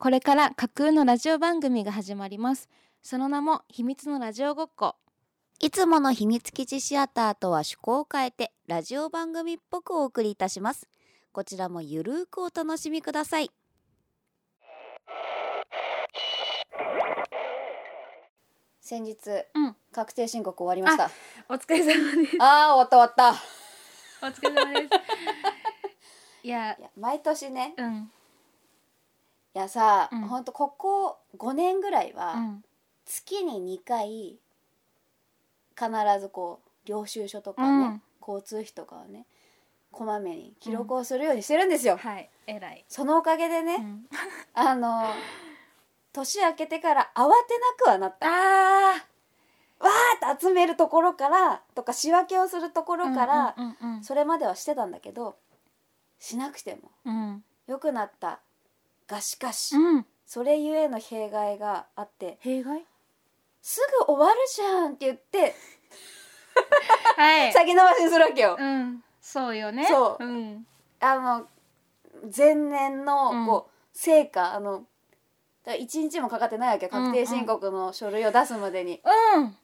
これから架空のラジオ番組が始まります。その名も秘密のラジオごっこ。いつもの秘密基地シアターとは趣向を変えてラジオ番組っぽくお送りいたします。こちらもゆるーくお楽しみください。先日、うん。確定申告終わりました。お疲れ様です。あー終わった終わった。お疲れ様です。いやいや毎年ねうんいやさ、うん。ほんとここ5年ぐらいは、うん。月に2回必ずこう領収書とかね、うん。交通費とかをねこまめに記録をするようにしてるんですよ、はい。偉い、そのおかげでね、うん。あの年明けてから慌てなくはなった。あわーって集めるところからとか仕分けをするところから、うんうんうん。それまではしてたんだけどしなくてもうん。良くなったがしかし、うん。それゆえの弊害があって。弊害？すぐ終わるじゃんって言って はい。先延ばしにするわけよ、うん。そうよね。そう。うん。あの前年のこう、成果あのだ1日もかかってないわけ確定申告の書類を出すまでに、うん。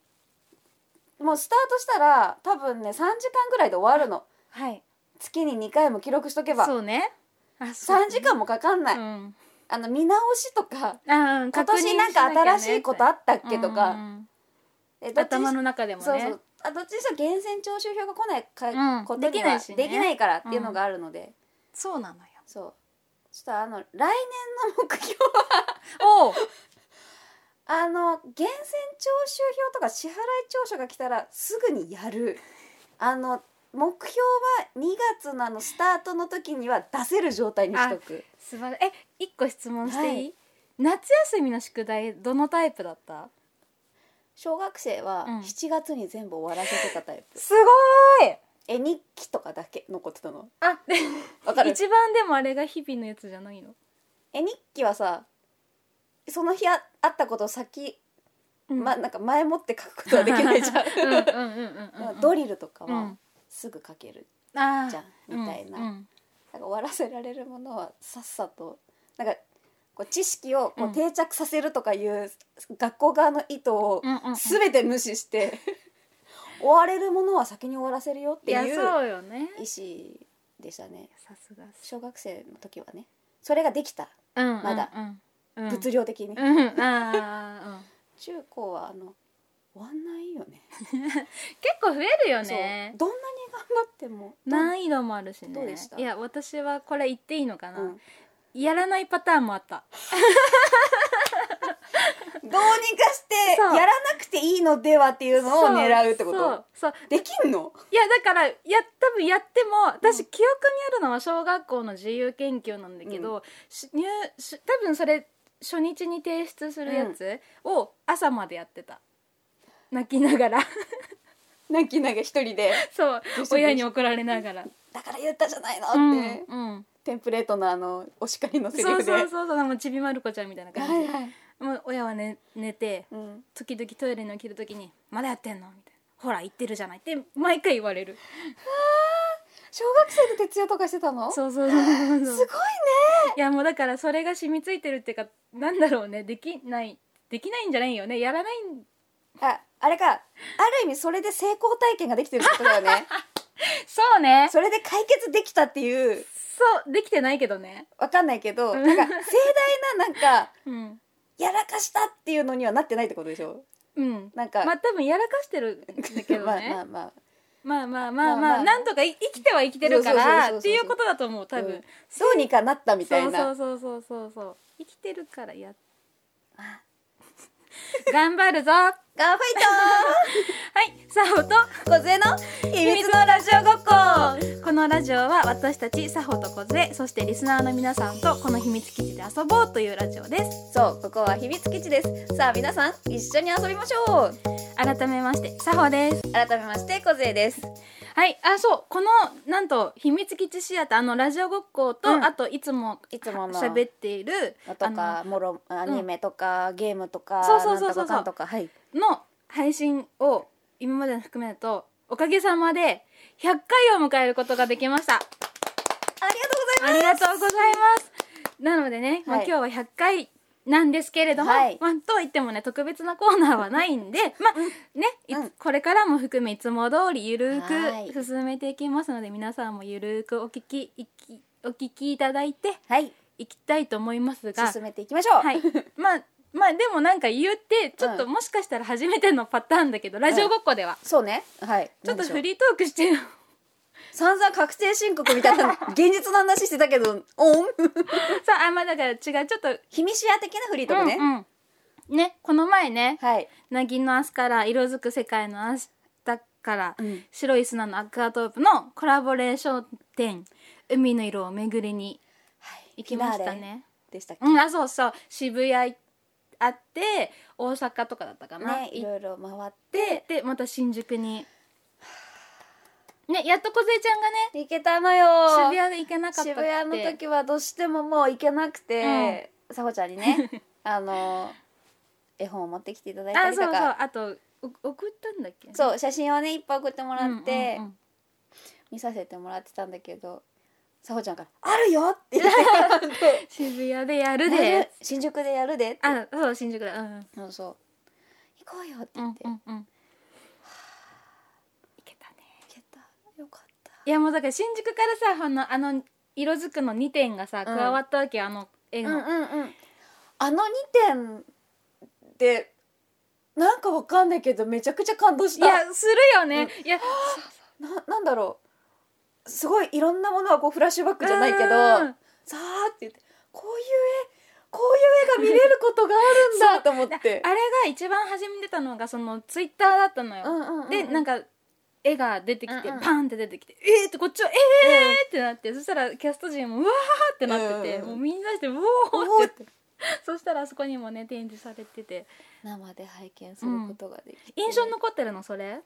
もうスタートしたら多分ね3時間ぐらいで終わるの。はい。月に2回も記録しとけば。そうね3時間もかかんない、うん。あの見直しとか今年なんか新しいことあったっけとか、うんうん頭の中でもね。そうそう。あどっちにしろ源泉徴収票が来ないか、うん。ことにはできないしね。できないからっていうのがあるので、そうなのよ。そう。そしたらあの来年の目標おう。あの源泉徴収票とか支払い調書が来たらすぐにやる。あの目標は2月のあのスタートの時には出せる状態にしとく。素晴らえ一個質問していい、はい。夏休みの宿題どのタイプだった？小学生はうん。7月に全部終わらせてたタイプ、すごい！絵日記とかだけ残ってたの？あでわかる？一番でもあれが日々のやつじゃないの、絵日記はさその日ああったことを先、うん。ま、なんか前もって書くことはできないじゃん。うんうんうんうんうん。ドリルとかはうんすぐ書けるじゃんみたいな,、うんなんか終わらせられるものはさっさとなんかこう知識をこう定着させるとかいう学校側の意図を全て無視して、終われるものは先に終わらせるよっていう意思でしたね。さすがっす。小学生の時はね。それができた。うんまだうん。うん。物量的に、うん。うん。あー中高はあの終わんないよね。う ん結構増えるよね。どんなに頑張っても。難易度もあるしね。どうでした？いや私はこれ言っていいのかな、うん。やらないパターンもあった。どうにかしてやらなくていいのではっていうのを狙うってこと？そうできんの？いやだからや多分やっても私記憶にあるのは小学校の自由研究なんだけど、し入し多分それ初日に提出するやつを朝までやってた泣きながら。泣きながら一人で。そう親に怒られながら。だから言ったじゃないのうんって、うんテンプレートのあのお叱りのセリそうフでそうそうそうもうちびまる子ちゃんみたいな感じで、はいはい、もう親は、ね、寝てうん、時々トイレに起きる時に「まだやってんの?」みたいな「ほら言ってるじゃない」って毎回言われる。小学生で徹夜とかしてたの？すそうそうそうそう。ごいね。いやもうだからそれが染みついてるっていうかなんだろうね。できないできないんじゃないよね。やらないんああれかある意味それで成功体験ができてるってことだよね。そうね。それで解決できたっていう。そうできてないけどね。わかんないけどうん。なんか盛大ななんか うん。やらかしたっていうのにはなってないってことでしょ？うん。なんか、まあ多分やらかしてるんだけど まあねまあ。まあまあまあまあまあ、まあまあ。なんとかい生きては生きてるからっていうことだと思う多分、うん。どうにかなったみたいな。そうそうそうそうそう生きてるからや頑張るぞ。はガンファイい。サホとト小杖の秘密のラジオごっこ。このラジオは私たちサホとコズエそしてリスナーの皆さんとこの秘密基地で遊ぼうというラジオです。そうここは秘密基地です。さあ皆さん一緒に遊びましょう。改めましてサホです。改めまして小杖ですはい。あそう。このなんと秘密基地シアターあのラジオごっこと、うん。あといつもいつもの喋っているとかもろアニメとか、ゲームとかそうそうそうそう。なんとかかんとかはい。あのの配信を今まで含めるとおかげさまで100回を迎えることができました。ありがとうございます。ありがとうございます。なのでね、まあ、はい。今日は100回なんですけれども、はい。まあ、といってもね特別なコーナーはないんで、まあね、うん。これからも含めいつも通りゆるはい。く進めていきますので皆さんもゆるくお聞きいきお聞きいただいてはい。いきたいと思いますが進めていきましょう。はい、まあ まあでもなんか言ってちょっとうん。もしかしたら初めてのパターンだけど、ラジオごっこでは、そうね。はい。ちょっとフリートークしてよ散々確定申告みたいな現実の話してたけどおん？さああまあだから違うちょっと秘密シア的なフリートークね、うんうん。ねこの前ねはい「なぎの明日から色づく世界の明日から、うん。白い砂のアクアトープ」のコラボレーション展「海の色を巡り」にはい。行きましたね。でしたっけ、うんあそうそう。渋谷あって大阪とかだったかな、ねいろいろ回って。てでまた新宿にねやっと梢ちゃんがね行けたのよ。渋谷で行けなかった渋谷の時はどうしてももう行けなくて、さほちゃんにね あの絵本を持ってきていただいたりとか。あとお送ったんだっけ？そう写真をねいっぱい送ってもらって、うんうんうん。見させてもらってたんだけどさほちゃんから「あるよ!」って言って。渋谷でやるやでる。新宿でやるであそう新宿だうんそうそう。行こうよってうん言って、うんうんいけたね行けたよかったいやもうだから新宿からさあのあの色づくの2点がさ加わったわけよ、あの絵の、うんうんうん。あの2点でなんかわかんないけどめちゃくちゃ感動した。いやするよね、いや ななんだろう。すごいいろんなものはこうフラッシュバックじゃないけどうんさあって言ってこういう絵こういう絵が見れることがあるんだと思って。あれが一番初めに出たのがそのツイッターだったのよ、うんうんうん。でなんか絵が出てきて、うんうん。パンって出てきて「えー!」ってこっちは「えー!」ってなってそしたらキャスト陣も「うわー!」ってなってて、うんもうみんなして「うおー!」ってそしたらあそこにもね展示されてて。生で拝見することができて、印象に残ってるのそれ？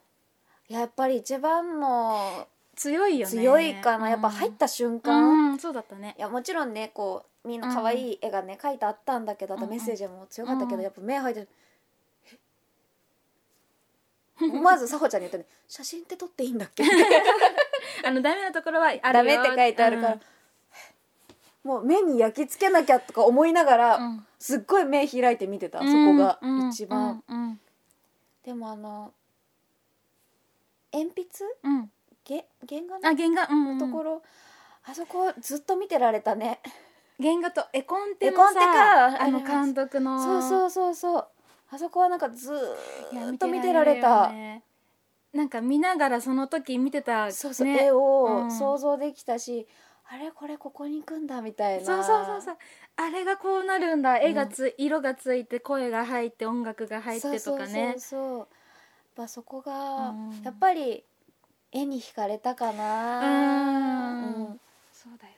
やっぱり一番の強いよね。強いかな、やっぱ入った瞬間、うん、うんそうだったね。いやもちろんねこうみんな可愛い絵がね描いてあったんだけど、あとメッセージも強かったけど、うんやっぱ目入ってる。え思 わずさほちゃんに言ったね「写真って撮っていいんだっけ? 」あのダメなところはあるよ。ダメって書いてあるから、もう目に焼き付けなきゃとか思いながら、うん。すっごい目開いて見てた、うん。そこがうん。一番、うん。うん。でもあの鉛筆？うん。げ原画あ原画。うん、うん、のところ、あそこずっと見てられたね。原画と絵コンテ絵コンテのさかあの監督の。そうそうそうそうあそこはなんかずっと見てられた。なんか見ながらその時見てたそうそう、ね。絵をうん。想像できたし、あれこれここに行くんだみたいな。そうそうそうそう。あれがこうなるんだ。絵がつ、色がついて声が入って音楽が入ってとかね。そうそうそう。そうやっぱそこが、うん。やっぱり絵に惹かれたかな。うん。そうだよね。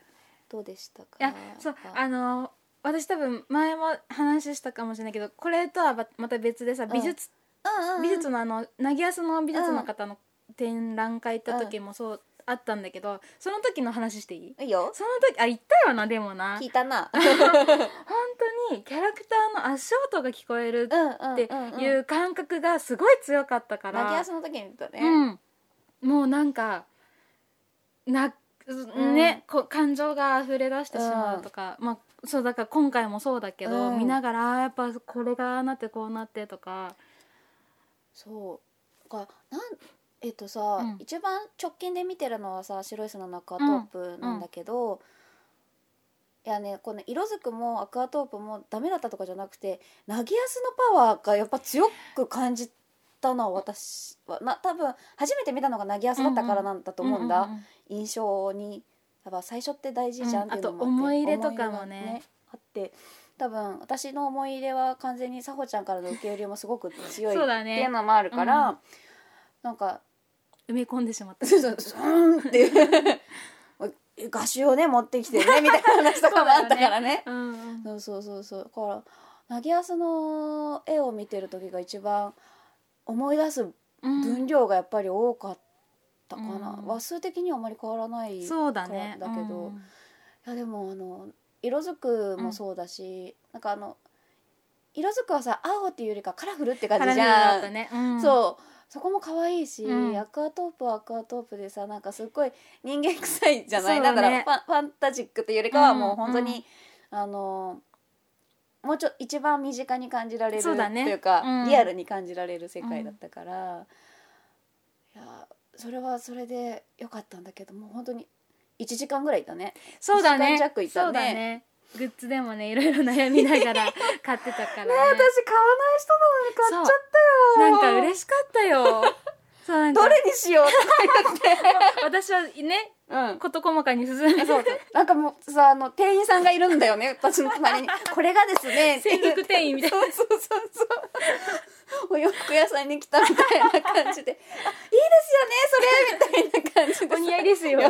どうでしたか？いやそうあの私多分前も話したかもしれないけどこれとはままた別でさ美術、うんうんうん。美術のあのなぎやすの美術の方の展覧会行った時もそうあったんだけどその時の話していい？いいよ。その時あ言ったよなでもな。聞いたな。本当にキャラクターの足音が聞こえるってうんいう感覚がすごい強かったから、投げ汗の時に言ったね、うん、もうなんかな、ん。ねこう感情が溢れ出してしまうとか、まあそうだから今回もそうだけど、うん。見ながらあーやっぱこれがなってこうなってとか。そう。かなんえっとさ、うん。一番直近で見てるのはさ白い砂のアクアトープなんだけど、いやねこの色づくもアクアトープもダメだったとかじゃなくて投げやすのパワーがやっぱ強く感じたのは私はな多分初めて見たのが投げやすだったからなんだと思うんだ、印象にやっぱ最初って大事じゃんっていうのもうんあと思い入れとかもね。思い入れがあって多分私の思い入れは完全にさほちゃんからの受け入れもすごく強いそうだね。っていうのもあるから、うんなんか埋め込んでしまった。そうそうスーンっていう 画集をね持ってきてね みたいな話とかもあったからね。うんうん。そうそうそう。そう。だから投げやすの絵を見てる時が一番思い出すうん。分量がやっぱり多かったかな、うん。話数的にはあまり変わらないそうだね。だけど。うん。いやでもあの色づくもそうだし、なんかあの色づくはさ青っていうよりかカラフルって感じじカラフルだゃん、ったね、うん。そう。そこも可愛いし、うん。アクアトープはアクアトープでさなんかすっごい人間臭いじゃない、そうだね。だからファンファンタジックというよりかはうんもう本当にあのもうちょ一番身近に感じられるそうだねというか、うん。リアルに感じられる世界だったから、いやそれはそれでよかったんだけどもう本当に1時間ぐらいいたね。そうだね。弱いたね。そうだね。グッズでもねいろいろ悩みながら 買ってたからね。買わない人なのに買っちゃったよ。なんか嬉しかったよそうどれにしよう 私はねうん。事細かに進めそうなんかもうさあの店員さんがいるんだよね私の隣に「これがですね」って専属店員みたいな。そうそうそうそう。お洋服屋さんに来たみたいな感じで「あいいですよねそれ」みたいな感じで。お似合いですよ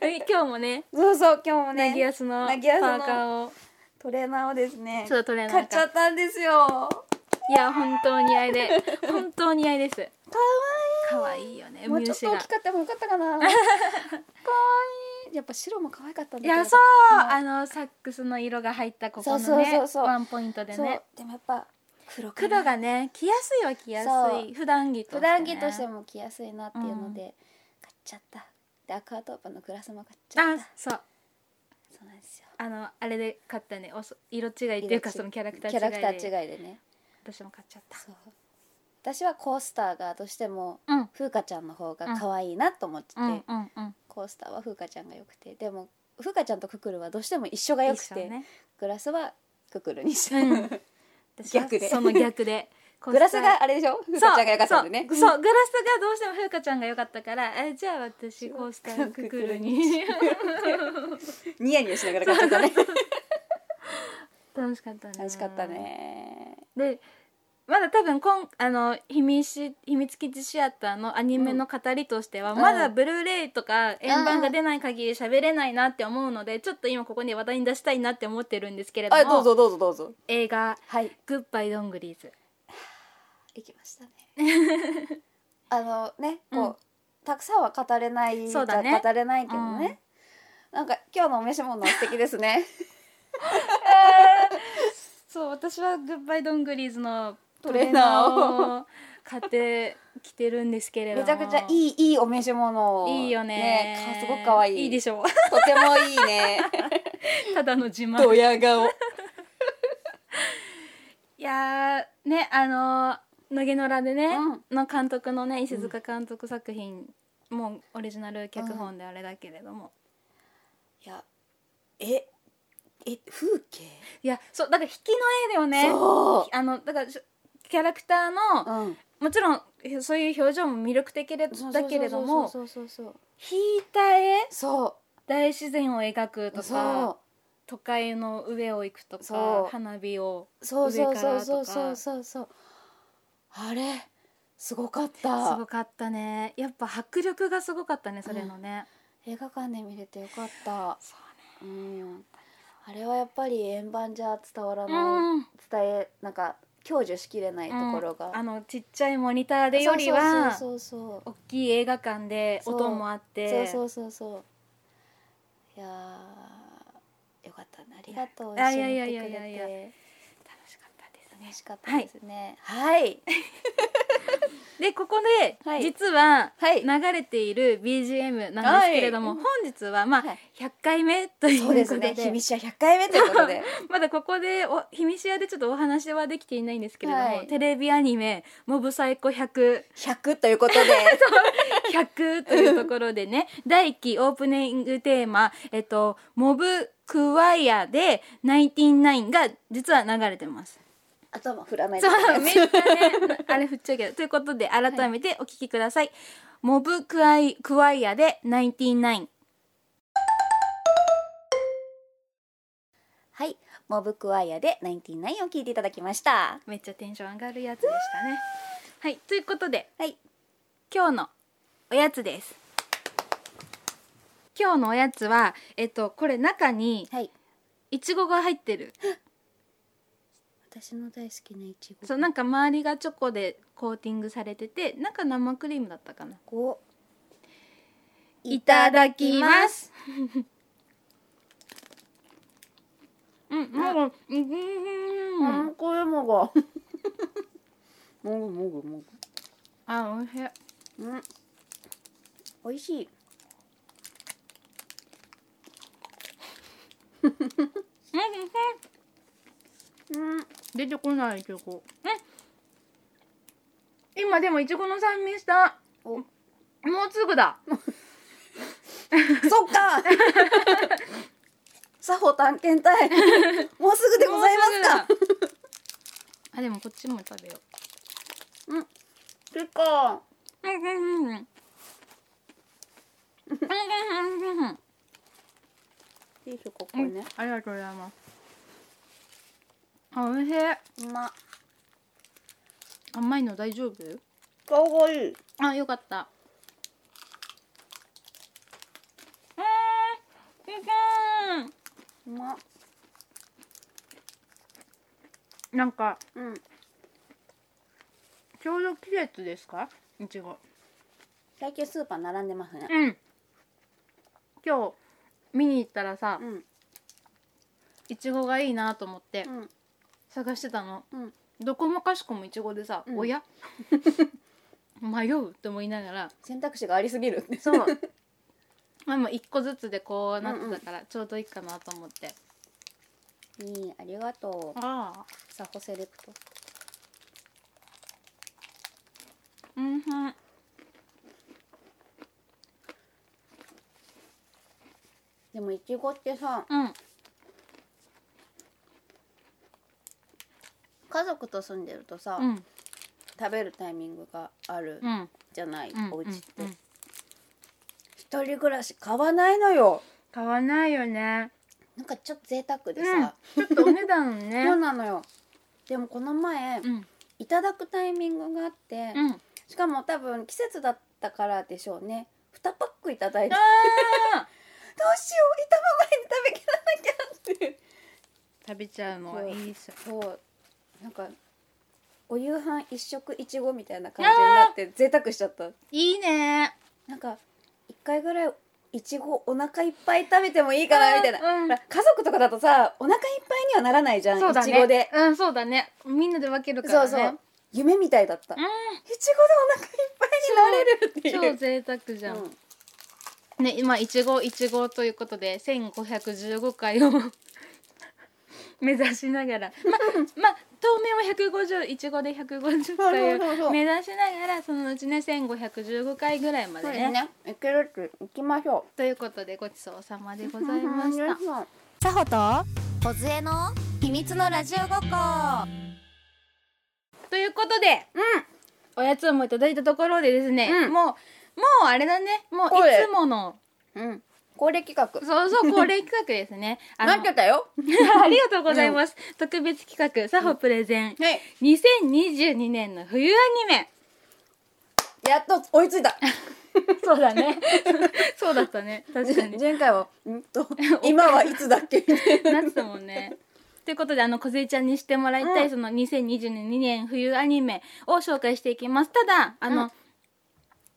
で。今日もねそうそう今日もね。なぎやすのパなぎやすのーカーを。トレーナーをですねちょっとトレーナー買っちゃったんですよ。いや本当似合いで本当似合いですかわ可愛い。よねいいもうちょっと大がきかった方がよかったかな。かわいい。やっぱ白も可愛かったんだけど。いやそう、うん。あのサックスの色が入ったここのねそうそうそうそう。ワンポイントでね。でもやっぱ黒黒がね着やすいは着やすそい。普段着として、普ね、段着としても着やすいなっていうので、買っちゃった。でアクアトープのグラスも買っちゃっあたそう。そうなんですよ。あのあれで買ったね。おそ色違いっていうかそのキャラクターキャラクタ違いでー違いでね。私も買っちゃった。そう私はコースターがどうしてもうん。風花ちゃんの方が可愛いなと思ってて、うんうんうん。コースターは風花ちゃんが良くてでも風花ちゃんとククルはどうしても一緒が良くて、一緒ね。グラスはククルにした、う。ん。私は逆で。その逆で。グラスがあれでしょ？風花ちゃんが良かったんでね。そう。そう。グラスがどうしても風花ちゃんが良かったからえじゃあ私コースターククルに。ニヤニヤしながら買っちゃったね。楽しかったね。楽しかったね。でまだ多分今あの秘密秘密基地シアターのアニメの語りとしては、うん。まだブルーレイとか円盤が出ない限り喋れないなって思うので、ちょっと今ここに話題に出したいなって思ってるんですけれどもあどうぞどうぞどうぞ。映画はい「グッバイドングリーズ行きましたね。あのねこう、うんたくさんは語れないそうだね。語れないけどね、なんか今日のお召し物は素敵ですね」そう私はグッバイドングリーズのトレーナーをを買ってきてるんですけれども。めちゃくちゃいいいいお召し物を。いいよね。かすごく可愛い。いいでしょとてもいいね。ただの自慢。ドヤ顔。いやーねあの野毛野良でね、の監督のね石塚監督作品、もうオリジナル脚本であれだけれども、いやええ風景？いやそうだから引きの絵だよね。そあのだからしキャラクターの、う、うん、もちろんそういう表情も魅力的でだけれども引いた絵そ大自然を描くうとかそ都会の上を行くとか花火を上からとかあれすごかっすたごかったね。やっぱ迫力がすごかったねそれのね、映画館で見れてよかった。そううん。あれはやっぱり円盤じゃ伝わらねない、うん。伝えなんか享受しきれないところが、あのちっちゃいモニターでよりはそうそう大きい映画館で音もあって。そうそうそうそう。いやーよかったね。ありがとう。いや一緒にいやいいてくれやいやいやて。楽しかったですね。楽しかったですね。はい でここで、はい。実ははい。流れている BGM なんですけれども、はい。本日はまあ、はい。100回目というそうですことでね。秘密社100回目ということで。まだここでお秘密屋でちょっとお話はできていないんですけれども、はい。テレビアニメ「モブサイコ100」100ということで。100というところでね。第1期オープニングテーマ「えっと、モブクワイア」で「ナインティナイン」が実は流れてます。頭振らないでそうめっちゃねあれ振っちゃうけど。ということで改めてお聞きください。モブクワイクワイアで「ナインティナイン。はい。モブクワイアで99を聞いていただきました」めっちゃテンション上がるやつでしたね。はい。ということではい。今日のおやつです。今日のおやつはえっとこれ中にはい。いちごが入ってる私の大好きないちごそうなんか周りがチョコでコーティングされてて中生クリームだったかな。5いただきます。うんもううんうんあこれもが もぐもぐもあ美味しい。ぐうん。美味しい うん。出てこないいちごうん今でもいちごの酸味した。お。もうすぐだ。そっか。作法探検隊。もうすぐでございますか。あでもこっちも食べよう。ん。結構。ううん。うん。うん。うん。うん。うん。うん。ティッシュここうん。ね、ありがとうございますあ美味しい。うま。甘いの大丈夫？かわいい。あよかった。うーん。ううま。んなんかうん。ちょうど季節ですか？いちご。最近スーパー並んでますね。うん。今日見に行ったらさうん。いちごがいいなと思って。うん探してたの。うん。どこもかしこもいちごでさ、うん。おや？迷うって思いながら。選択肢がありすぎる。そう。まあもう一個ずつでこうなってたからちょうどいいかなと思って、いいありがとう。ああ。サホセレクト。うんふん。でもいちごってさうん家族と住んでるとさ、うん。食べるタイミングがあるうん。じゃない、うんお家って、うんうん一人暮らし買わないのよ。買わないよね。なんかちょっと贅沢でうん。さ、ちょっとお値段ね。そうなのよ。でもこの前、うん。いただくタイミングがあって、うん。しかも多分季節だったからでしょうね。2パックいただいて。あ どうしよういたままに食べきらなきゃって。ー食べちゃうのはいいっすそうなんかお夕飯一食いちごみたいな感じになって贅沢しちゃった。いいね。なんか一回ぐらいいちごお腹いっぱい食べてもいいかなみたいな、うん。家族とかだとさお腹いっぱいにはならないじゃんそうだいちごで。ねうんそうだね。みんなで分けるからね。そうそう。夢みたいだった、いちうごでお腹いっぱいになれるっていう。ん超贅沢じゃん、うん。ね今いちごいちごということで1515回を 目指しながら。ま まあ当面は150いちごで150回を目指しながらそのうちね1515回ぐらいまでね。ね。いけるって行きましょということでごちそうさまでごうざいましたたさほと小杖の秘密のラジオごっこ。ということでうおやつをもいただいたところでですね、うん。もうもうあれだね。もういつものんうん恒例企画そうそう恒例企画ですねあのなってたよありがとうございます、特別企画サホプレゼンはい2022年の冬アニメやっと追いついたそうだねそうだったね確かに前回はうんと今はいつだっけみたいななってたもんねということであの小ちゃんにしてもらいたい、うんその2022年冬アニメを紹介していきますただあの、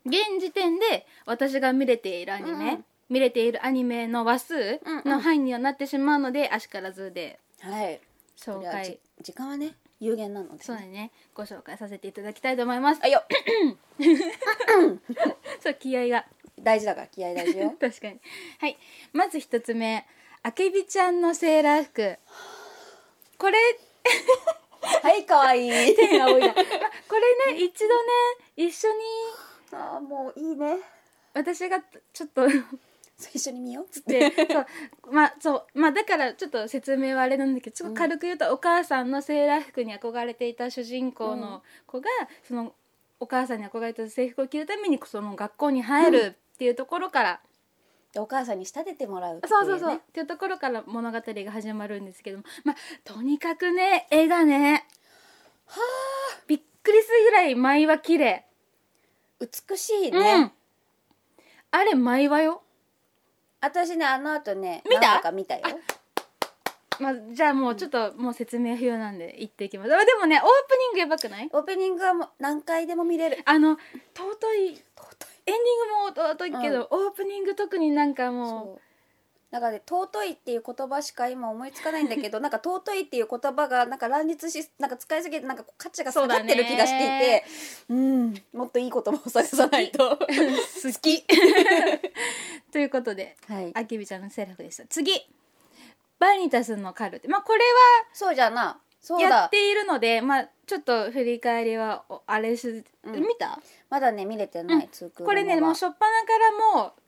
現時点で私が見れているアニメ、うん見れているアニメの話数の範囲にはなってしまうので、あしからずで。はい。紹介。時間はね有限なのでそうだね。ご紹介させていただきたいと思います。あいよ そう気合が。大事だから気合大事よ。確かに。はい。まず一つ目。あけびちゃんのセーラー服。これ はい可愛い手が多いな、まこれね一度ね一緒にあーもういいね。私がちょっと一緒に見ようっつって。で そう。まあそう。まあだからちょっと説明はあれなんだけどちょっと軽く言うと、お母さんのセーラー服に憧れていた主人公の子が、そのお母さんに憧れてた制服を着るためにその学校に入るっていうところから、でお母さんに仕立ててもらうっていそうそうそう、ねっていうところから物語が始まるんですけども。まあとにかくね絵がねはあ。びっくりするぐらい舞は綺麗。美しいうん。ね、あれ舞はよ私ねあの後ね見た？か見たよ。まあ、じゃあもうちょっともう説明不要なんで言っていきます。あでもねオープニングやばくない？オープニングはもう何回でも見れる。あの尊い。エン尊ディングも尊いけど、オープニング特になんかいもそうだからね尊いっていう言葉しか今思いつかないんだけど なんか尊いっていう言葉がなんか乱立しなんか使いすぎてなんか価値が下がってる気がしていてうんもっといい言葉を探さないと。う好き。ということではい。あきびちゃんのセーラー服でした。次。バニタスのカルテ。まあこれそうじゃな。そうだ。はやっているのでまあちょっと振り返りはおあれし、うん。見た？まだね見れてない、うん。これねはもう初っ端からもう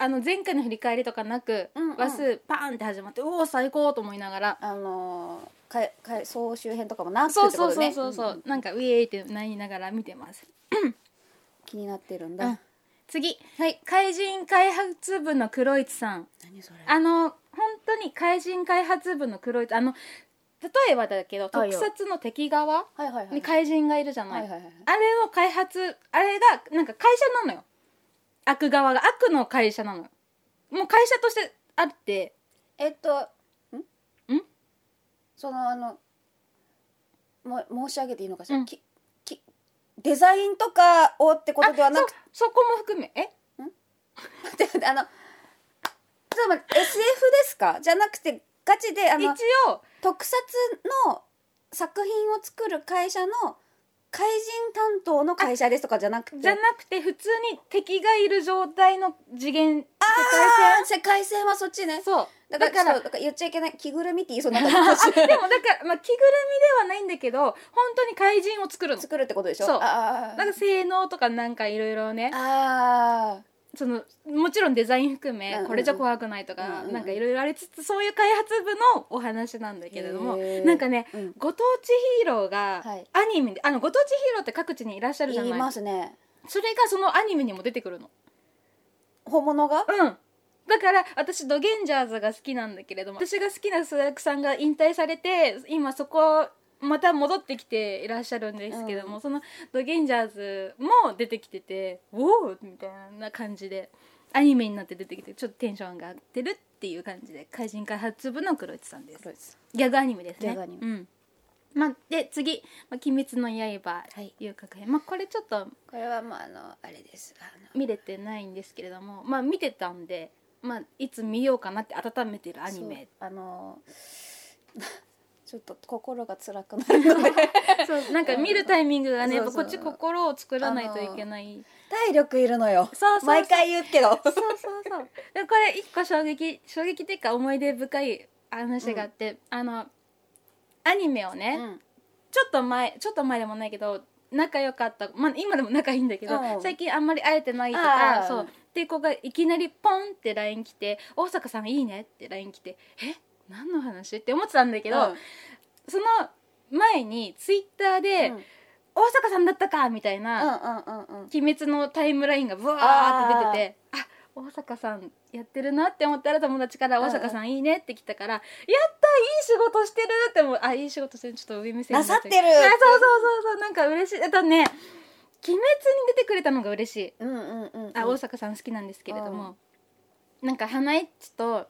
あの前回の振り返りとかなく、うんうん。話数パーンって始まっておお最高と思いながらあのーかいかい総集編とかもなくそうそうそうってことねそうそう、んん。なんかウェーイってなりながら見てます、気になってるんだ、うん、次。はい。怪人開発部の黒市さん。何それ。あの本当に怪人開発部の黒市あの例えばだけどはいよ。特撮の敵側はいはいはいに怪人がいるじゃない、はいはいはいあれの開発あれがなんか会社なのよ悪側が悪の会社なの。よもう会社としてあって。えっとん？ん？そのあのも申し上げていいのかしら、うん。ききデザインとかをってことではなくそそこも含め？え？てあのちょっと待って SF ですか？じゃなくてガチであ一の応。特撮の作品を作る会社の怪人担当の会社ですとかじゃなくて？じゃなくて普通に敵がいる状態の次元。世あー世界線。はそっちね。界線そう。だからだからそう。だから言っちゃいけない着ぐるみって言いそうになでもだから、まあ、着ぐるみではないんだけど本当に怪人を作るの作るってことでしょ。そうなんか性能とかなんかいろいろね。あそのもちろんデザイン含め、これじゃ怖くないとか、なんかいろいろありつつそういう開発部のお話なんだけれどもなんかね、うん。ご当地ヒーローがはい。アニメで、あのご当地ヒーローって各地にいらっしゃるじゃない？ますね。それがそのアニメにも出てくるの。本物が？うん。だから私ドゲンジャーズが好きなんだけれども私が好きな須田さんが引退されて今そこまた戻ってきていらっしゃるんですけども、うん。そのドゲンジャーズも出てきてて「おお!」みたいな感じでアニメになって出てきてちょっとテンションが上がってるっていう感じで怪人開発部の黒市さんです。ギャグアニメですね。ギャグアニメ。うん。まあ、で次「まあ、鬼滅の刃はい」遊郭編、まあ、これちょっとこれはまああのあれです。あの見れてないんですけれどもまあ見てたんで、まあ、いつ見ようかなって温めてるアニメ。あの ちょっと心が辛くなるので。そうなんか見るタイミングがねこっち心を作らないといけない。体力いるのよ。毎回言うけど。そうそうそう。でこれ一個衝撃衝撃っていうか思い出深い話があって、あのアニメをね、うん。ちょっと前ちょっと前でもないけど仲良かった、まあ、今でも仲いいんだけど、うん。最近あんまり会えてないとかそう。っていう子がいきなりポンって LINE 来て「大阪さんいいね」って LINE 来て「え？何の話?」って思ってたんだけど、その前にツイッターで「うん。大阪さんだったか」みたいな、うんうんうんうん。鬼滅のタイムラインがブワーって出ててあ大阪さんやってるなって思ったら友達から「うん。うん大阪さんいいね」って来たから「やったいい仕事してる!」って思う。あいい仕事してる。ちょっと上目線になさってる。あそうそうそうそうなんか嬉しい。あとね「鬼滅」に出てくれたのが嬉しい。うんうんうんあ大阪さん好きなんですけれども、なんか花エッチと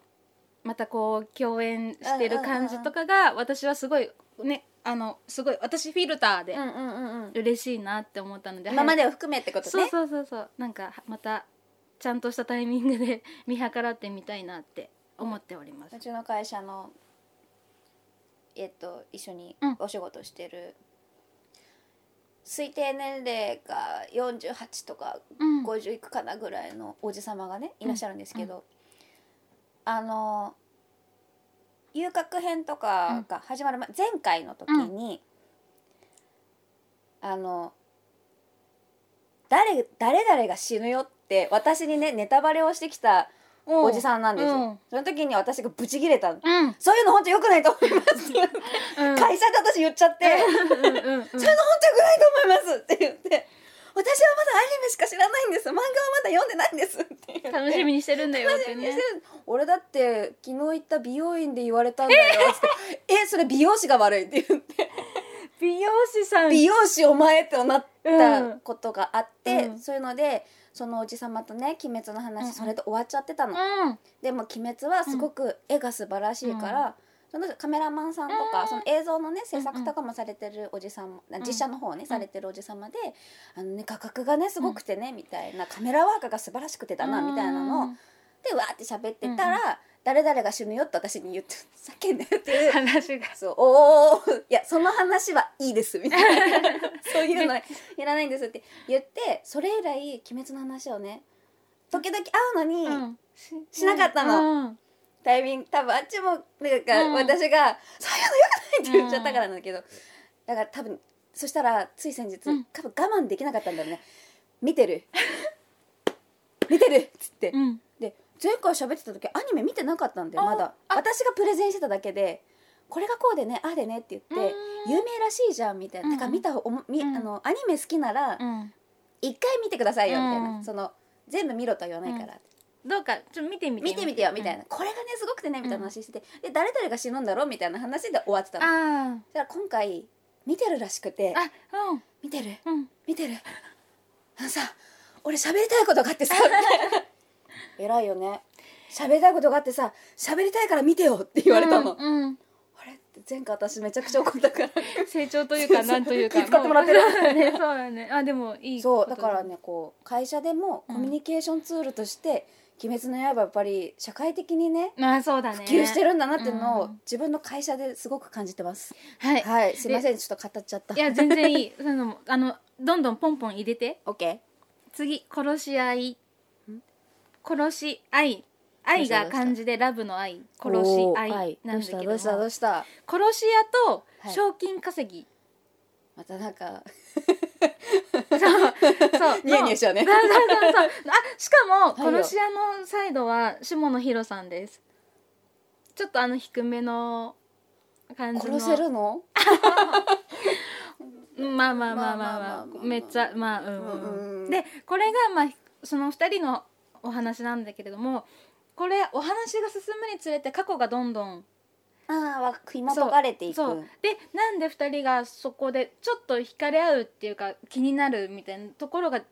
またこう共演してる感じとかが私はすごいねあのすごい私フィルターでうんうんうんうん。嬉しいなって思ったので、今までを含めってことね。そうそうそうそう。なんかまたちゃんとしたタイミングで 見計らってみたいなって思っております。うちの会社のえっと一緒にうん。お仕事してる、推定年齢が48とかうん。50いくかなぐらいのおじ様がねいらっしゃるんですけど、あの遊郭編とかが始まる前前回の時に、あの誰誰々が死ぬよって私にねネタバレをしてきたおじさんなんですよ、うん。その時に私がブチギレた。の、うん。そういうの本当良くないと思います。うん。会社で私言っちゃって、うん。うん。うん。そういうの本当良くないと思いますって言ってまだアニメしか知らないんです。漫画はまだ読んでないんですって言って。楽しみにしてるんだよってね。俺だって昨日行った美容院で言われたんだよって。えそれ美容師が悪いって言って。美容師さん。美容師お前ってなったことがあって、うん。そういうのでそのおじさまとね「鬼滅」の話、うんうん。それで終わっちゃってたの、うん。でも「鬼滅」はすごく絵が素晴らしいから、そのカメラマンさんとか、うん。その映像のね制作とかもされてるおじさんも、ん。実写の方をね、されてるおじさまであのね画角がねすごくてね、みたいなカメラワークが素晴らしくてだな、みたいなの。をでわーって喋ってたら、誰々が死ぬよって私に言って「叫んで」っていう話が。そうおおいやその話はいいですみたいな。そういうの いらないんですって言ってそれ以来「鬼滅」の話をね時々会うのに、うん。しなかったの。うんタイミング多分あっちもなんかうん私が「そういうのよくない」って言っちゃったからなんだけど、だから多分そしたらつい先日、うん。多分我慢できなかったんだろうね「見てる。見てる」っつって、うん。で前回喋ってた時アニメ見てなかったんだよあまだ。あ。私がプレゼンしてただけでこれがこうでねああでねって言ってうん。有名らしいじゃんみたいな、うんだから見た方おもみ、うん。あのアニメ好きならうん。一回見てくださいよみたいな、うん。その全部見ろとは言わないから、どうかちょっと見てみて見てみてよみたいな、これがねすごくてねみたいな話してて、で誰々が死ぬんだろうみたいな話で終わってたの。あだから今回見てるらしくて。ああうん。見てる？うん。見てる？あのさ俺喋りたいことがあってさ。偉いよね。喋りたいことがあってさ喋りたいから見てよって言われたの、うんうん。あれ？って前回私めちゃくちゃ怒ったから。成長というか なんというか。気遣ってもらってる。そうだねそうだね。あでもいいそうだからねこう会社でもコミュニケーションツールとして「鬼滅の刃」やっぱり社会的にねああそうだね。普及してるんだなっていうのをうん。自分の会社ですごく感じてます。はい。はい。すいませんちょっと語っちゃった。いや全然いい。そのもあのどんどんポンポン入れて。オッケ次殺し合い。殺し合い。愛が漢字でラブの愛。ー殺し合はい。なんだけども。どうしたどうしたどうした？殺し屋とはい。賞金稼ぎ、またなんかそうそう。ニヤニヤしちゃうね。そうそうそう。そうあしかも殺し屋のサイドは下野紘さんです。ちょっとあの低めの感じの。殺せるの？うんまあまあまあまあ。まあめっちゃまあうんうんでこれがまあその2人のお話なんだけれどもこれお話が進むにつれて過去がどんどんああわ紐解かれていく。そうでなんで2人がそこでちょっと惹かれ合うっていうか気になるみたいなところが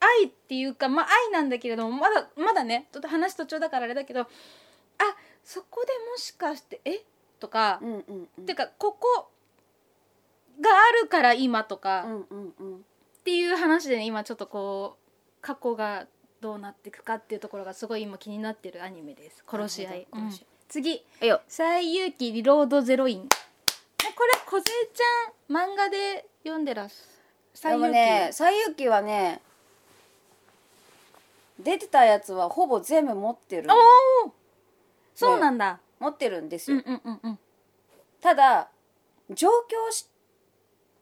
愛っていうかまあ愛なんだけれどもまだまだねちょっと話途中だからあれだけどあそこでもしかしてえ？とか、うんうんうん。てかここがあるから今とか、うんうんうん。っていう話でね今ちょっとこう過去がどうなっていくかっていうところがすごい今気になってるアニメです。殺し合い、殺し合い次。えよ「西遊記リロードゼロイン」これ梢ちゃん漫画で読んでらっしゃでもね「西遊記」はね出てたやつはほぼ全部持ってる。おおそうなんだ、持ってるんですよ、うんうんうんうん。ただ上京し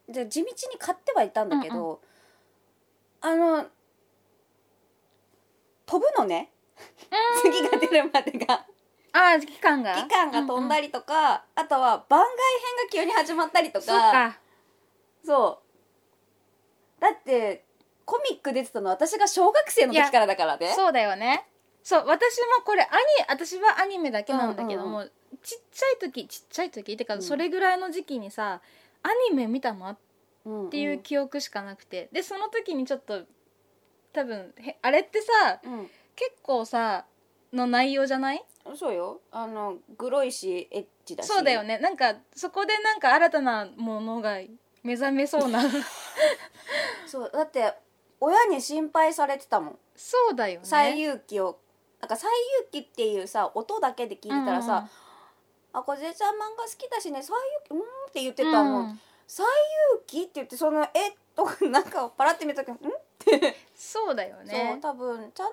で地道に買ってはいたんだけど、あの飛ぶのね。次が出るまでがああ期間が？期間が飛んだりりとか、あとは番外編が急に始まったりとか。そう。だってコミック出てたの私が小学生の時からだからね。そうだよね。そう私もこれアニ私はアニメだけなんだけども、うんちっちゃい時ちっちゃい時ってか、うん。それぐらいの時期にさアニメ見たの？っうん。ていう記憶しかなくて、でその時にちょっと多分へあれってさうん。結構さの内容じゃない？そうよ。あのグロいしエッチだし。そうだよね。なんかそこでなんか新たなものが目覚めそうな。そうだって親に心配されてたもん。そうだよ「ね。西遊記」を。なんか「西遊記」っていうさ音だけで聞いてたらさ「あこぜちゃん漫画好きだしね西遊記うん」って言ってうんたもん。うん「西遊記」って言ってその「えとかなんかパラって見た時「ん?」そうだよね。多分ちゃんお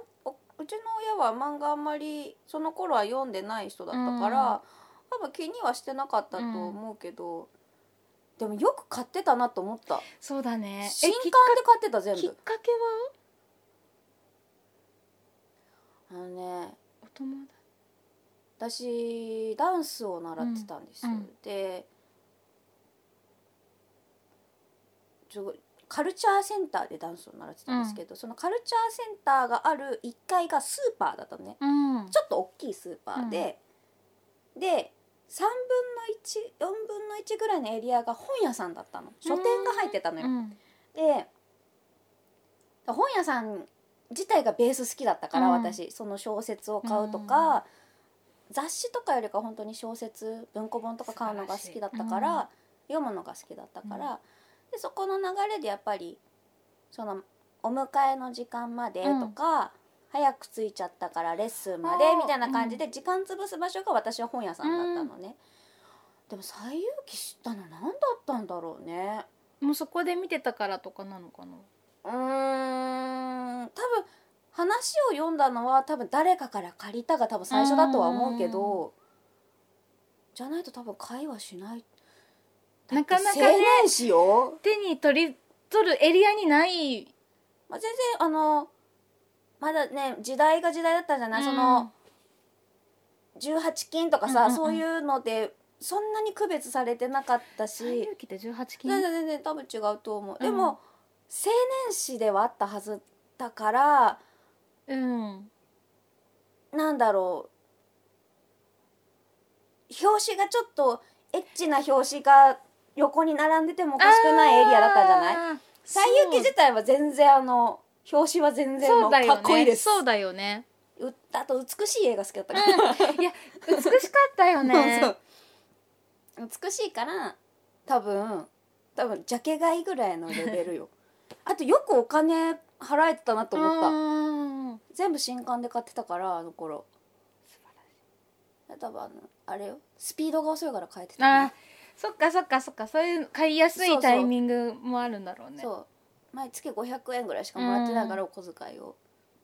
うちの親は漫画あんまりその頃は読んでない人だったから、多分気にはしてなかったと思うけど、でもよく買ってたなと思った。そうだね。新刊で買ってた全部。きっかけは？あのねお友達？私ダンスを習ってたんですよ、うん。うんでカルチャーセンターでダンスを習ってたんですけど、そのカルチャーセンターがある1階がスーパーだったのね。うん。ちょっと大きいスーパーで、で3分の14分の1ぐらいのエリアが本屋さんだったの。書店が入ってたのよ、うん。で本屋さん自体がベース好きだったから、うん。私。その小説を買うとか、雑誌とかよりか本当に小説文庫本とか買うのが好きだったから読むのが好きだったから、でそこの流れでやっぱりそのお迎えの時間までとか、早く着いちゃったからレッスンまでみたいな感じで時間潰す場所が私は本屋さんだったのね。でも「西遊記」知ったの？何だったんだろうね。もうそこで見てたからとかなのかな？うーん。多分話を読んだのは多分誰かから借りたが多分最初だとは思うけどじゃないと多分会話しないなかなか青ね手に取り取るエリアにない。まあ、全然あのまだね時代が時代だったんじゃない、その18金とかさ、うんうんうん。そういうのでそんなに区別されてなかったし。西遊記って18金？全然全然多分違うと思う、うん。でも青年誌ではあったはずだからうん。なんだろう。表紙がちょっとエッチな表紙が横に並んでてもおかしくないエリアだったんじゃない？西遊記自体は全然あの表紙は全然かっこいいです。そうだよね。うあと美しい映画好きだったから、いや美しかったよね。美しいから多分多分ジャケ買いぐらいのレベルよ。あとよくお金払えてたなと思った。全部新刊で買ってたからあの頃。多分あのあれよ。スピードが遅いから買えてた、ね、そっかそっかそっか。そういう買いやすいタイミングもあるんだろうね。そう。毎月500円ぐらいしかもらってないからお小遣いを。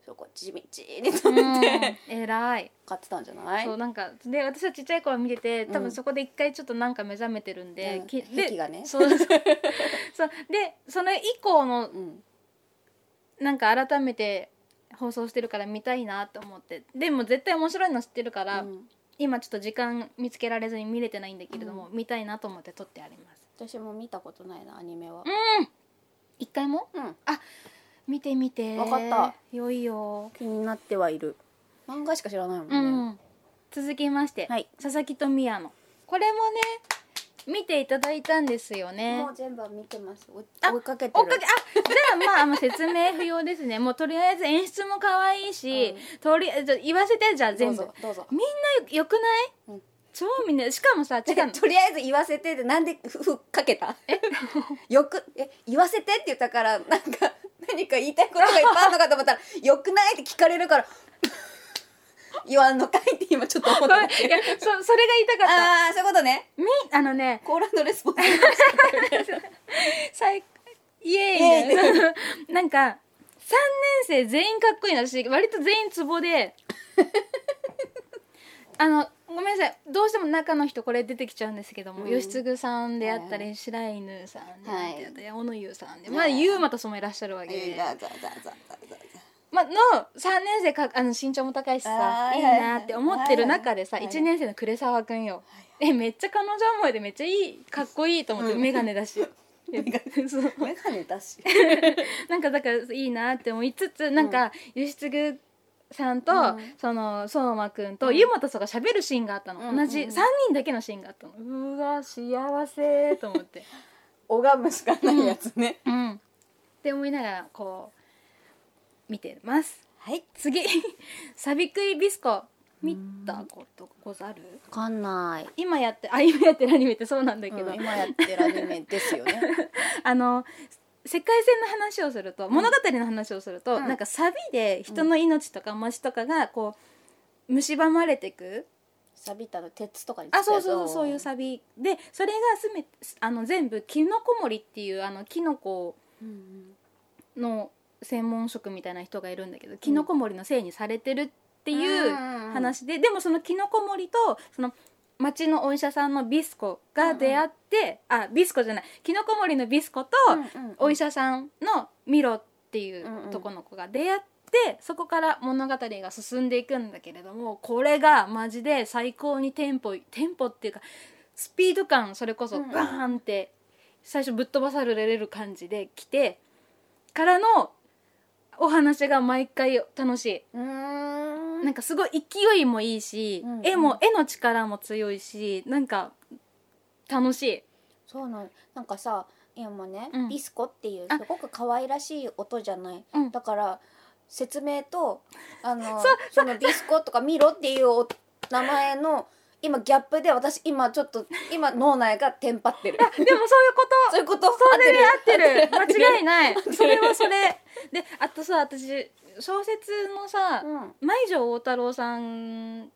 そこ地道にう貯めて、ん。偉い。買ってたんじゃない？そうなんかで私はちっちゃい頃見てて多うん。分そこで一回ちょっとなんか目覚めてるんで、うん。き癖がね。そうそう。そう。でその以降のうん。なんか改めて放送してるから見たいなと思って。でも絶対面白いの知ってるから、うん今ちょっと時間見つけられずに見れてないんだけれども、見たいなと思って撮ってあります。私も見たことないなアニメは。一回も？うん。見てみて。わかった。よいよ。気になってはいる。漫画しか知らないもんうね、ん、続きまして、はい。佐々木と宮野。これもね見ていただいたんですよね。もう全部見てます。追いかけてる。追っかけあじゃあまあまあ説明不要ですね。もうとりあえず演出も可愛いし、とりあえず言わせてじゃあ全部。どうぞどうぞ。みんなよよくない、うん。超みんなしかもさ違うの。とりあえず言わせてでなんでふふかけた？よくえ言わせてって言ったからなんか何か言いたいことがいっぱいあるのかと思ったらよくないって聞かれるから言わんのかいって今ちょっと思ったいやそそれが言いたかった。ああそういうことね。みあのねコーラのレスポンス。最イエーイな。んか3年生全員かっこいいの。私割と全員ツボで。あのごめんなさい。どうしても中の人これ出てきちゃうんですけども、うん。吉嗣さんであったり、はい白犬さんであったり、は小野優さんで、はい。まあ優馬とそもいらっしゃるわけで、まあ、の3年生かあの身長も高いしさいいあーはい。なって思ってる中でさ、はい。1年生の呉沢くんよ、えめっちゃ彼女思いでめっちゃいいかっこいいと思って、うん眼鏡だしでそう。メガネだし。なんかだからいいなって思いつつなんか吉嗣さんと、うん。その相馬くんと、うん。湯本さんが喋るシーンがあったの、うん同じうん。3人だけのシーンがあったの。うわ幸せと思って。拝むしかないやつね。うん。って思いながらこう見てます。はい。次。サビクイビスコ見たことござる？わかんない。今やってあ 今やってるアニメってそうなんだけど、けど今やってるアニメですよね。あの世界線の話をすると、物語の話をすると、うん。なんかサビで人の命とか街とかがこう蝕まれてく、錆びたの鉄とかにあそうそうそうそういうさ、サビ。でそれがすめあの全部キノコモリっていうあのキノコうん。の専門職みたいな人がいるんだけど、キノコモリのせいにされてるっていう話で、でもそのキノコモリとその町のお医者さんのビスコが出会って、あビスコじゃないキノコモリのビスコと、お医者さんのミロっていう男の子が出会って、そこから物語が進んでいくんだけれどもこれがマジで最高にテンポテンポっていうかスピード感それこそうんうん。バーンって最初ぶっ飛ばされる感じで来てからのお話が毎回楽しい。なんかすごい勢いもいいし、うんうん。絵も絵の力も強いしなんか楽しい。そうなんなんかさ今ね、うん。ビスコっていうあ。すごく可愛らしい音じゃない、うん。だから説明とあの そのビスコとかミロっていうお名前の今ギャップで私今ちょっと今脳内がテンパってる。でもそういうこと。そういうことそれで合ってる。合ってる。間違いない。それはそれ。であとさ私小説のさうん。舞城大太郎さんっ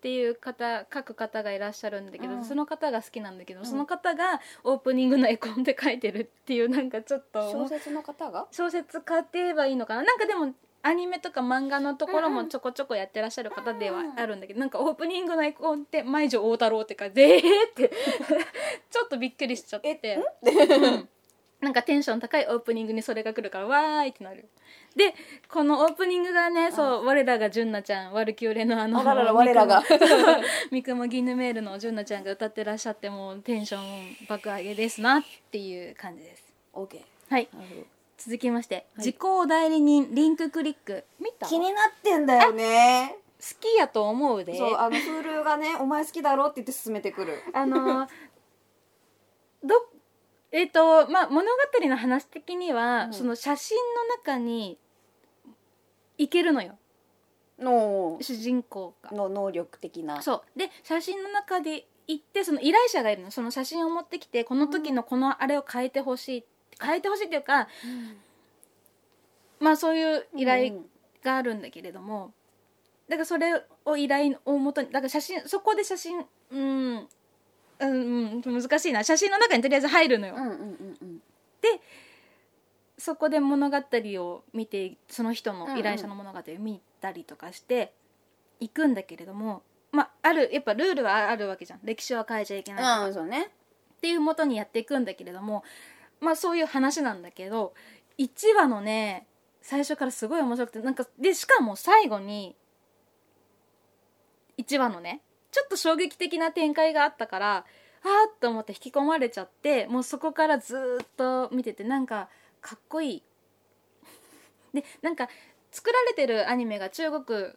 ていう方書く方がいらっしゃるんだけど、うん。その方が好きなんだけど、ん。その方がオープニングの絵コンで書いてるっていうなんかちょっと小説の方が？小説家って言えばいいのかな。なんかでもアニメとか漫画のところもちょこちょこやってらっしゃる方ではあるんだけど、なんかオープニングのアイコンって「舞女大太郎」ってか「でー」ってちょっとびっくりしちゃって。うん。なんかテンション高いオープニングにそれが来るからわーいってなる。でこのオープニングがねそう我らが純奈ちゃんワルキューレのあのあららら我らが。三雲ギヌメールの純奈ちゃんが歌ってらっしゃってもうテンション爆上げですなっていう感じです。オーケー。はい。なるほど続きまして、はい。時効代理人リンククリック。見た？気になってんだよね。好きやと思うで。そうあの Hulu がねお前好きだろって言って勧めてくる。あのどえっ、とまあ物語の話的には、うん。その写真の中にいけるのよ。の主人公が。の能力的な。そう。で写真の中で行ってその依頼者がいるの。その写真を持ってきてこの時のこのあれを変えてほしい変えてほしいっていうかまあそういう依頼うんがあるんだけれども、だからそれを依頼をもとにだから写真そこで写真うんうん、うん、難しいな。写真の中にとりあえず入るのよ、うんうんうんうん。そこで物語を見てその人の依頼者の物語を見たりとかして行くんだけれども、まああるやっぱルールはあるわけじゃん。歴史は変えちゃいけないね。っていうもとにやっていくんだけれどもまあそういう話なんだけど1話のね最初からすごい面白くてなんかでしかも最後に1話のねちょっと衝撃的な展開があったからあーっと思って引き込まれちゃってもうそこからずーっと見ててなんかかっこいい。でなんか作られてるアニメが中国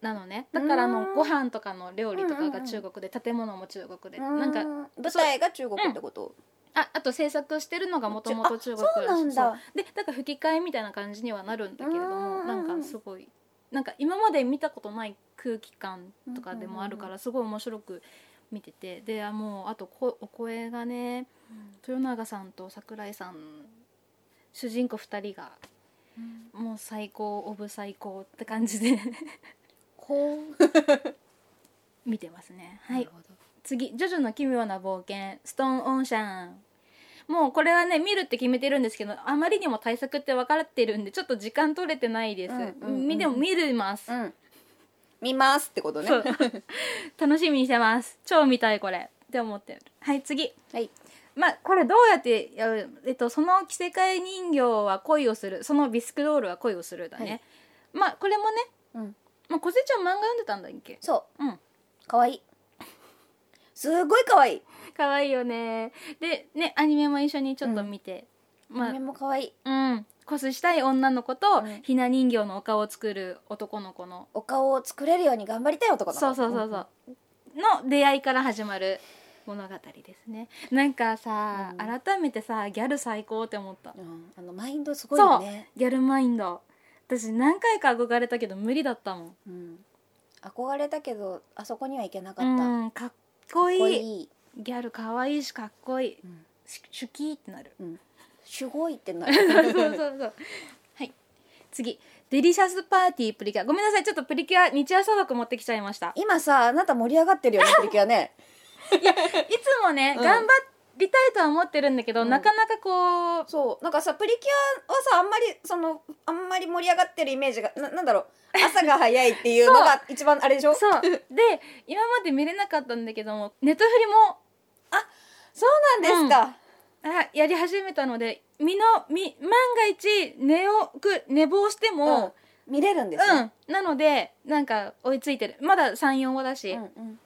なのね。だからあのうん。ご飯とかの料理とかが中国で建物も中国で。うん。なんか舞台が中国ってこと？ああと制作してるのがもともと中国あそうなんだ。でだから吹き替えみたいな感じにはなるんだけれどもうん。なんかすごいなんか今まで見たことない空気感とかでもあるからすごい面白く見ててであもうあとこお声がね豊永さんと桜井さん主人公2人がもう最高オブ最高って感じでこう。見てますね。はい。次「ジョジョの奇妙な冒険ストーンオンシャン」もうこれはね見るって決めてるんですけどあまりにも対策って分かってるんでちょっと時間取れてないです、うんうんうんみでも見れます、うん。見ますってことね。そう。楽しみにしてます。超見たいこれ。って思ってる。はい次。はい。まあこれどうやってやる？えっとその着せ替え人形は恋をする。そのビスクドールは恋をするだね、はい。まあこれもね、うん。まあ、小瀬ちゃん漫画読んでたんだっけ？そう。うん。かわい。いすごいかわいい可愛いよね。でねアニメも一緒にちょっと見て、まあ目もかわい。いうん。コスしたい女の子と、うん。ひな人形のお顔を作る男の子の。お顔を作れるように頑張りたい男の子。そうそうそうそう、の出会いから始まる物語ですね。なんかさ、うん。改めてさギャル最高って思った、うん。あのマインドすごいよね。ギャルマインド。私何回か憧れたけど無理だったもん。うん。憧れたけどあそこには行けなかった。うん。かっこいいギャル可愛いしかっこいい。うん。しシュキーってなる。うん。すごいってな そうるそうそう。はい。次。デリシャスパーティープリキュア。ごめんなさい。ちょっとプリキュア日朝枠持ってきちゃいました。今さあなた盛り上がってるよね プリキュアね。いつもね、うん。頑張りたいとは思ってるんだけど、うん。なかなかこうそう。なんかさプリキュアはさあんまりそのあんまり盛り上がってるイメージがななんだろう。朝が早いっていうのが 一番あれでしょ？そう。で今まで見れなかったんだけどもネットフリもそうなんですか、あやり始めたので身のみ万が一寝をく寝坊してうん。も、見れるんですうん。ね、なのでなんか追いついてる。まだ34話だし、うん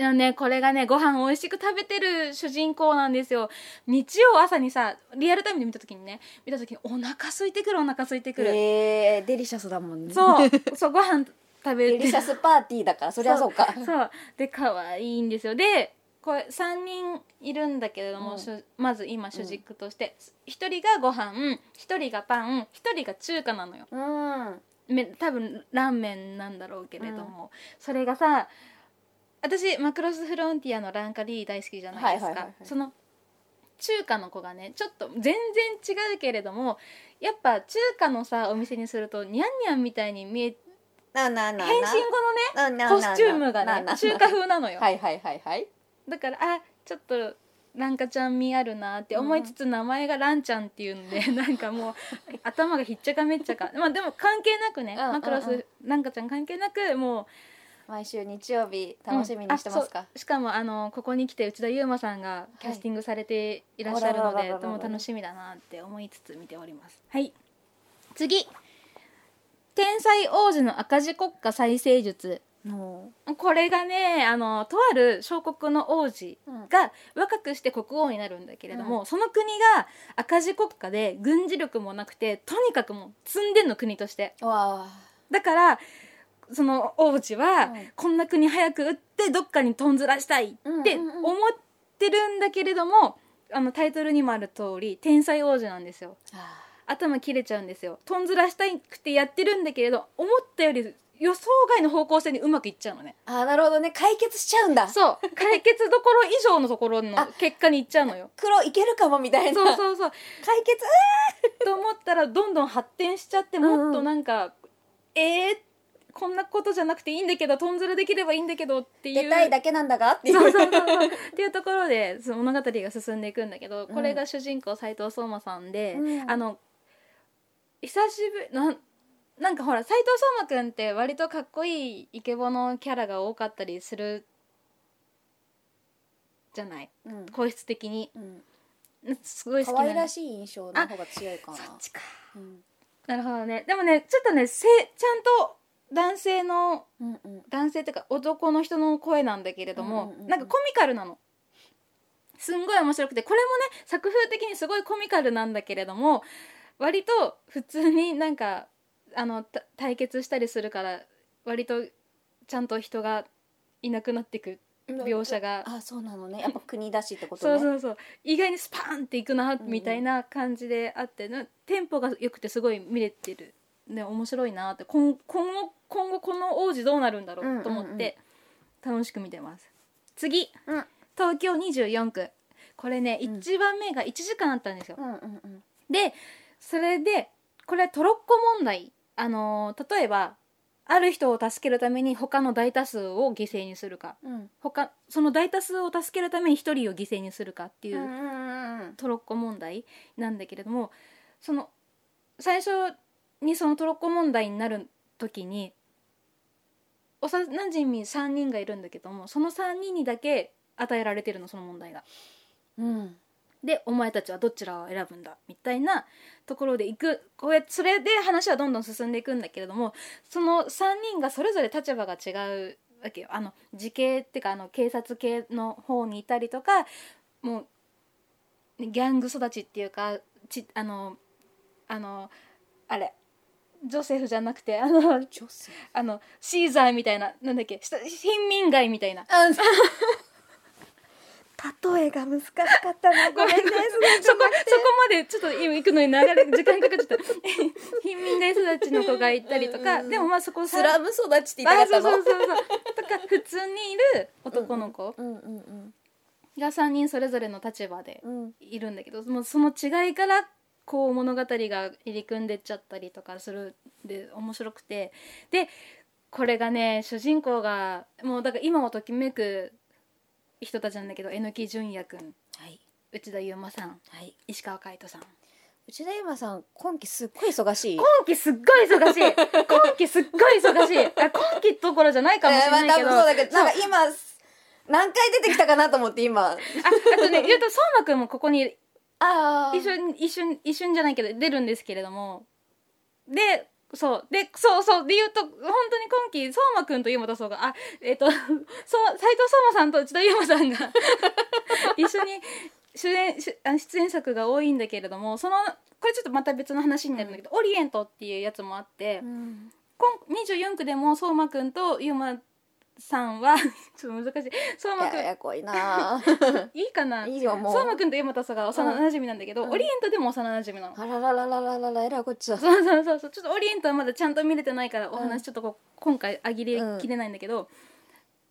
うん。ねこれがねご飯美味しく食べてる主人公なんですよ。日曜朝にさリアルタイムで見た時にね見た時にお腹空いてくるお腹空いてくる、えー、デリシャスだもんね。そう。そうご飯食べるデリシャスパーティーだからそりゃそうか。そう。で可愛いんですよ。でこれ3人いるんだけれども、うん。まず今主軸として、一1人がご飯1人がパン1人が中華なのよ。うん。め多分ラーメンなんだろうけれども、それがさ私マクロスフロンティアのランカリー大好きじゃないですか、その中華の子がねちょっと全然違うけれどもやっぱ中華のさお店にするとニャンニャンみたいに見えなななな変身後のねコスチュームがね中華風なのよ、はいはいはいはいだからあちょっとランカちゃん味あるなって思いつつ名前がランちゃんっていうんでなんかもう頭がひっちゃかめっちゃか。まあでも関係なくねうんうんうん。マクロスランカちゃん関係なくも毎週日曜日う楽しみにしてますか、うしかもあのここに来て内田悠馬さんがキャスティングされていらっしゃるのあらららららでとても楽しみだなって思いつつ見ております。はい。次。天才王子の赤字国家再生術。のこれがねあのとある小国の王子うん。が若くして国王になるんだけれども、その国が赤字国家で軍事力もなくてとにかくもう積んでんの国として。だからその王子は、うん。こんな国早く打ってどっかにとんずらしたいってうんうんうん。思ってるんだけれども、あのタイトルにもある通り天才王子なんですよ。あ頭切れちゃうんですよ。とんずらしたくてやってるんだけれど思ったより予想外の方向性にうまくいっちゃうのね。あなるほどね。解決しちゃうんだ。そう。解決どころ以上のところの あ結果にいっちゃうのよ。黒いけるかもみたいな。そうそうそう。解決と思ったらどんどん発展しちゃってもっとなんか、えー、こんなことじゃなくていいんだけどとんずらできればいいんだけどっていう。出たいだけなんだがっていう。そうそうそうそう。っていうところでその物語が進んでいくんだけどこれが主人公斎藤壮馬さんで、うん。あの久しぶりなんなんかほら斎藤壮馬くんって割とかっこいいイケボのキャラが多かったりするじゃない？うん。声質的に。うん。すごい好きな可愛らしい印象の方が強いかな。そっちか。うん。なるほどね。でもねちょっとねせちゃんと男性のうんうん。男性っていうか男の人の声なんだけれども、うんうんうんうん。なんかコミカルなの。すんごい面白くて。これもね作風的にすごいコミカルなんだけれども割と普通になんかあのた対決したりするから割とちゃんと人がいなくなっていく描写が。あそうなのね。やっぱ国だしってことね。そうそうそう。意外にスパーンっていくなうんみたいな感じであって、なテンポが良くてすごい見れてるね面白いなって。今今後今後この王子どうなるんだろうと思って楽しく見てます。次。うん。東京24区。これね、うん。1番目が1時間あったんですよ。うんうんうん。でそれでこれトロッコ問題あのー例えばある人を助けるために他の大多数を犠牲にするかうん。他その大多数を助けるために1人を犠牲にするかっていううんうんうん。トロッコ問題なんだけれどもその最初にそのトロッコ問題になる時に幼なじみ3人がいるんだけどもその3人にだけ与えられてるのその問題が。うんでお前たちはどちらを選ぶんだ？みたいなところで行く。こうやってそれで話はどんどん進んでいくんだけれどもその3人がそれぞれ立場が違うわけよ。あの自警っていうかあの警察系の方にいたりとかもうギャング育ちっていうかちあのあのあれジョセフじゃなくてあのあのシーザーみたいななんだっけ下貧民街みたいな。あ 例えが難しかったなごめんねそこそこまでちょっと今行くのに流れ時間かかっちゃった。貧民街育ちの子がいたりとかうんでもまあそこスラム育ちって言いたかったの？あそうそうそう。そうとか普通にいる男の子うん。うんが3人それぞれの立場でうん。うんいるんだけどもうその違いからこう物語が入り組んでっちゃったりとかするで面白くて。でこれがね主人公がもうだから今をときめく人たちなんだけど榎木純也君。はい。内田悠馬さん。はい。石川海人さん。内田今さん今期すっごい忙しい。今期すっごい忙しい。今期すっごい忙しい。あ今期どころじゃないかもしれないけど、えーまあそうだけどなんか今何回出てきたかなと思って今。ああとね 言うと相馬くんもここにあ一瞬一瞬一瞬じゃないけど出るんですけれども。でそう。でそうそう。で言うと本当に今期相馬くんと湯本壮があえっ、と そう斉藤相馬さんと内田悠馬さんが 一緒に主演しあ出演作が多いんだけれどもそのこれちょっとまた別の話になるんだけど、オリエントっていうやつもあって、うん。今24区でも相馬くんとゆうまさんは ちょっと難しい。相馬くん。ややこいな。いいかないいよもう。相馬くんとゆうまとさんが幼馴染なんだけど、うん。オリエントでも幼馴染なの、あらららららららえらいこっちだ。そうそうそう。そうちょっとオリエントはまだちゃんと見れてないからお話ちょっとこう、今回あぎれきれないんだけど、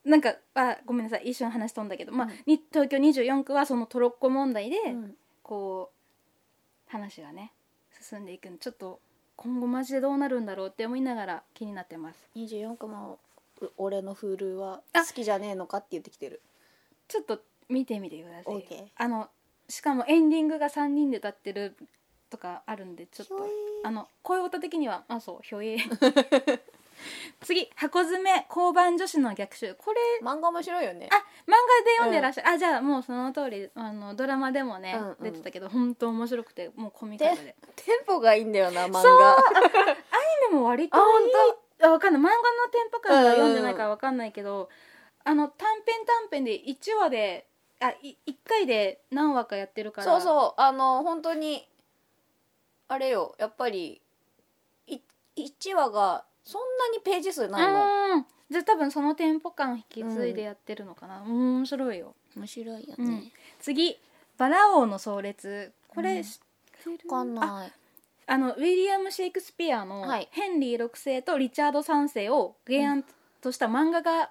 なんかあごめんなさい一瞬話飛んだけど、まあうん。に東京24区はそのトロッコ問題で、うん。こう話がね進んでいくんでちょっと今後マジでどうなるんだろうって思いながら気になってます。24区もう俺の Hulu はあ。好きじゃねえのかって言ってきてる。ちょっと見てみてくださいよ。OK あのしかもエンディングが3人で歌ってるとかあるんでちょっと。ひょえーあの声音的にはあそうひょえ 次箱詰め交番女子の逆襲。これ漫画面白いよね。あ漫画で読んでらっしゃる、あじゃあもうその通りあのドラマでもね、うんうん。出てたけど本当面白くてもうコミカルで。テンポがいいんだよな漫そう。画でも割といい。あわかんない。漫画のテンポ感が読んでないからわかんないけど、あの短編短編で1話であい1回で何話かやってるから。そうそう。あの本当にあれよ。やっぱりい1話がそんなにページ数ないの。うんじゃあ多分そのテンポ感引き継いでやってるのかな、面白いよ。面白いようん。次「バラ王の壮烈」これうん。知ってる、わかんあないあのウィリアム・シェイクスピアのはい。ヘンリー6世とリチャード3世を原案とした漫画が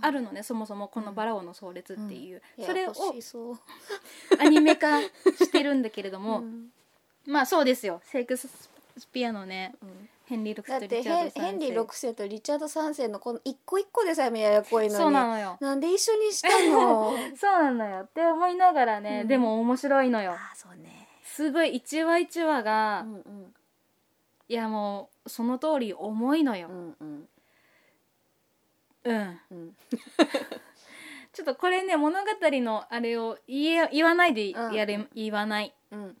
あるるのね、そもそもこの「バラ王の壮烈」っていう、それをそう。アニメ化してるんだけれども、うん。まあそうですよ。シェイクスピアのねうん。ヘンリー6だって世とリチャード3世。ヘンヘンリー6世とリチャード3世のこの一個一個でさえもややこいのにそうなのよ。なんで一緒にしたの？そうなのよ。って思いながらね、うん。でも面白いのよ。あそうねすごい一話一話が、うんうん。いやもうその通り重いのよ。う、んうん。うん、うん。ちょっとこれね物語のあれを言え言わないでうん。やれ、言わない。うん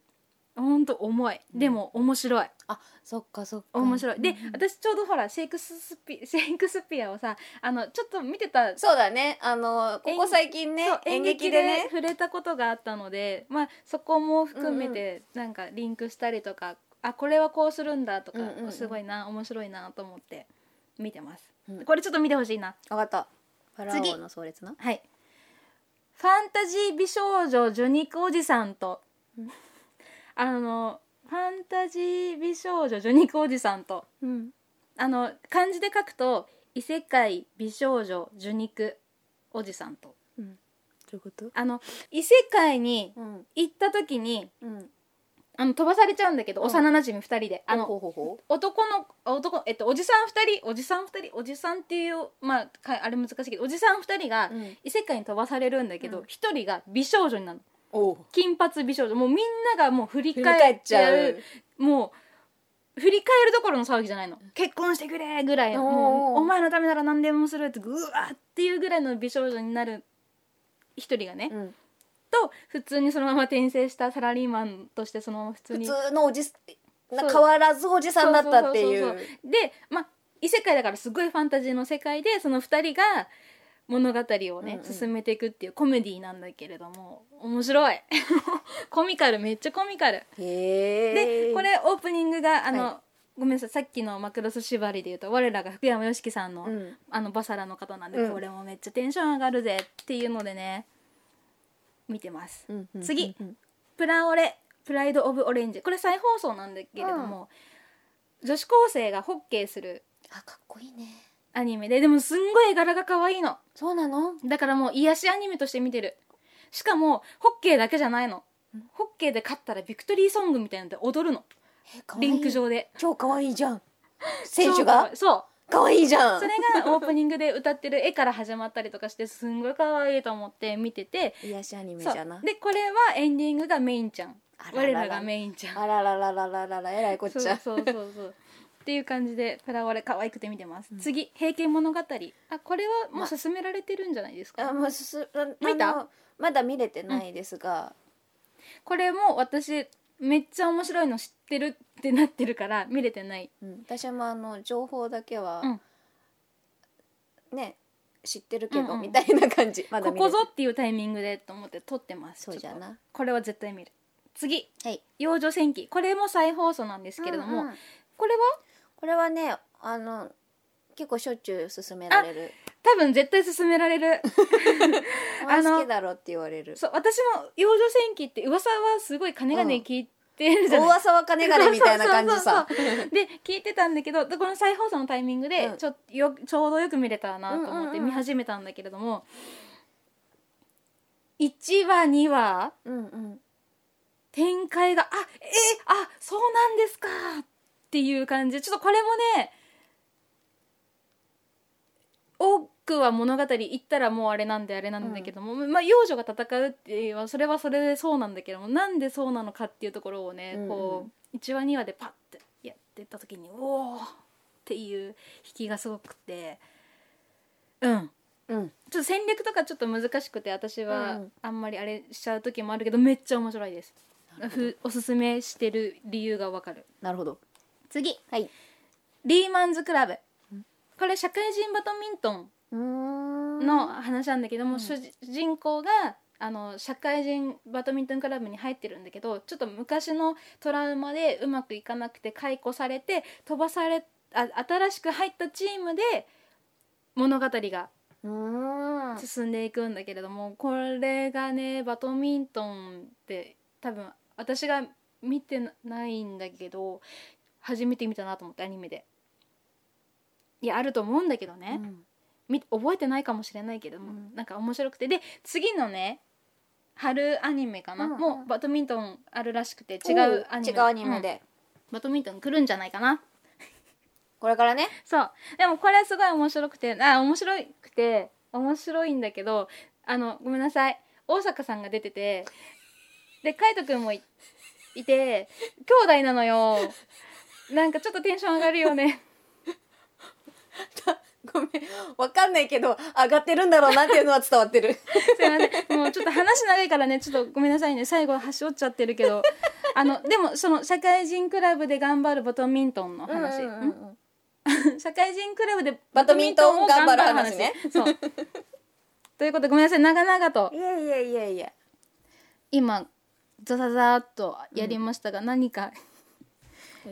ほんと重い。でも面白い。あそっかそっか。面白い、でうんうん。私ちょうどほらシェイクスピ シェイクスピアをさあのちょっと見てたそうだね。あのここ最近ね演劇でね。触れたことがあったので、まあ、そこも含めてなんかリンクしたりとか、あこれはこうするんだとか、うんうんうん。すごいな面白いなと思って見てます、うん。これちょっと見てほしいな。分かった。ファラ次オの壮烈なはい。ファンタジー美少女ジョニクおじさんと、うんあのファンタジー美少女ジョニクおじさんと。うん。あの漢字で書くと異世界美少女ジュニクおじさんと。うん。どういうこと？あの異世界にうん。行った時にうん。あの飛ばされちゃうんだけど、うん。幼なじみ2人で。あの男の男えっとおじさん2人おじさん2人おじさんっていうまあかあれ難しいけどおじさん2人が異世界に飛ばされるんだけど、うん。1人が美少女になる金髪美少女。もうみんながもう振り返っちゃう。う。もう振り返るどころの騒ぎじゃないの。結婚してくれぐらいもうお前のためなら何でもするってぐわーっていうぐらいの美少女になる一人がね、うん。と普通にそのまま転生したサラリーマンとしてそのまま普通普に通のおじ変わらずおじさんだったっていう。でまあ異世界だからすごいファンタジーの世界でその2人が物語をね、うんうん。進めていくっていうコメディなんだけれども面白い。コミカルめっちゃコミカル。でこれオープニングがあの、はごめんなさいさっきのマクロス縛りで言うと我らが福山良樹さんの,、うん。あのバサラの方なんで、うん。これもめっちゃテンション上がるぜっていうのでね見てます、うんうん次。プラオレプライド・オブ・オレンジ。これ再放送なんだけれども、女子高生がホッケーするあかっこいいねアニメ。ででもすんごい絵柄が可愛いの。そうなの？だからもう癒しアニメとして見てる。しかもホッケーだけじゃないの。ホッケーで勝ったらビクトリーソングみたいなので踊るの。リンク上で。超かわいいじゃん。選手が？そう。かわいいじゃん。それがオープニングで歌ってる絵から始まったりとかしてすんごい可愛いと思って見てて。癒しアニメそじゃな。う。でこれはエンディングがメインちゃん。あららら我らがメインちゃん。あららららららら。えらいこっちゃ。そうそうそうそうっていう感じでプラオレ可愛くて見てます、次「平家物語」あこれはもう進められてるんじゃないですか、あもうすすあ見たあのまだ見れてないですが、これも私めっちゃ面白いの知ってるってなってるから見れてない。うん。私もあの情報だけは、うん。ね知ってるけど、うんうん。みたいな感じ。まだ見れてここぞっていうタイミングでと思って撮ってますそうじゃな。ちょっと。これは絶対見る。次。はい「幼女戦記」これも再放送なんですけれども、うんうん。これはこれはねあの結構しょっちゅう勧められる。多分絶対勧められる。あの好きだろって言われる。そう私も「幼女戦記」って噂はすごい金がね聞いてるじゃない。大噂は金がねみたいな感じさ。で聞いてたんだけどでこの再放送のタイミングでうん。ちょ,、よちょうどよく見れたなと思ってうんうんうん見始めたんだけれども、1話2話うんうん。展開があえあそうなんですか。っていう感じ。ちょっとこれもね多くは物語言ったらもうあれなんであれなんだけども、まあ幼女が戦うっていうそれはそれでそうなんだけどもなんでそうなのかっていうところをね、うんうん。こう1話2話でパッてやってった時におおっていう引きがすごくて。うん。うん。ちょっと戦略とかちょっと難しくて私うはん。あんまりあれしちゃう時もあるけどめっちゃ面白いです。おすすめしてる理由がわかる。なるほど次。はい。リーマンズクラブ。これ社会人バドミントンの話なんだけども、うん主人公があの社会人バドミントンクラブに入ってるんだけどちょっと昔のトラウマでうまくいかなくて解雇されて飛ばされあ新しく入ったチームで物語が進んでいくんだけれどもこれがねバドミントンって多分私が見てないんだけど初めて見たなと思ってアニメで。いやあると思うんだけどね、み覚えてないかもしれないけども、うん。なんか面白くて。で次のね春アニメかな、うんうん。もうバドミントンあるらしくて違おうアニメ。違うアニメうん。で、バドミントン来るんじゃないかな。これからね。そう。でもこれすごい面白くてあ面白くて面白いんだけどあのごめんなさい。大阪さんが出ててで海斗くんもいいて兄弟なのよなんかちょっとテンション上がるよね。ごめんわかんないけど上がってるんだろうなっていうのは伝わってる。すいません。もうちょっと話長いからね。ちょっとごめんなさいね。最後端折っちゃってるけど。あのでもその社会人クラブで頑張るバドミントンの話、うんうんうんん。社会人クラブでバドミントンを頑張る話ね。そう。ということでごめんなさい。長々と。いやいやいやいや。今ザザザーっとやりましたが、何か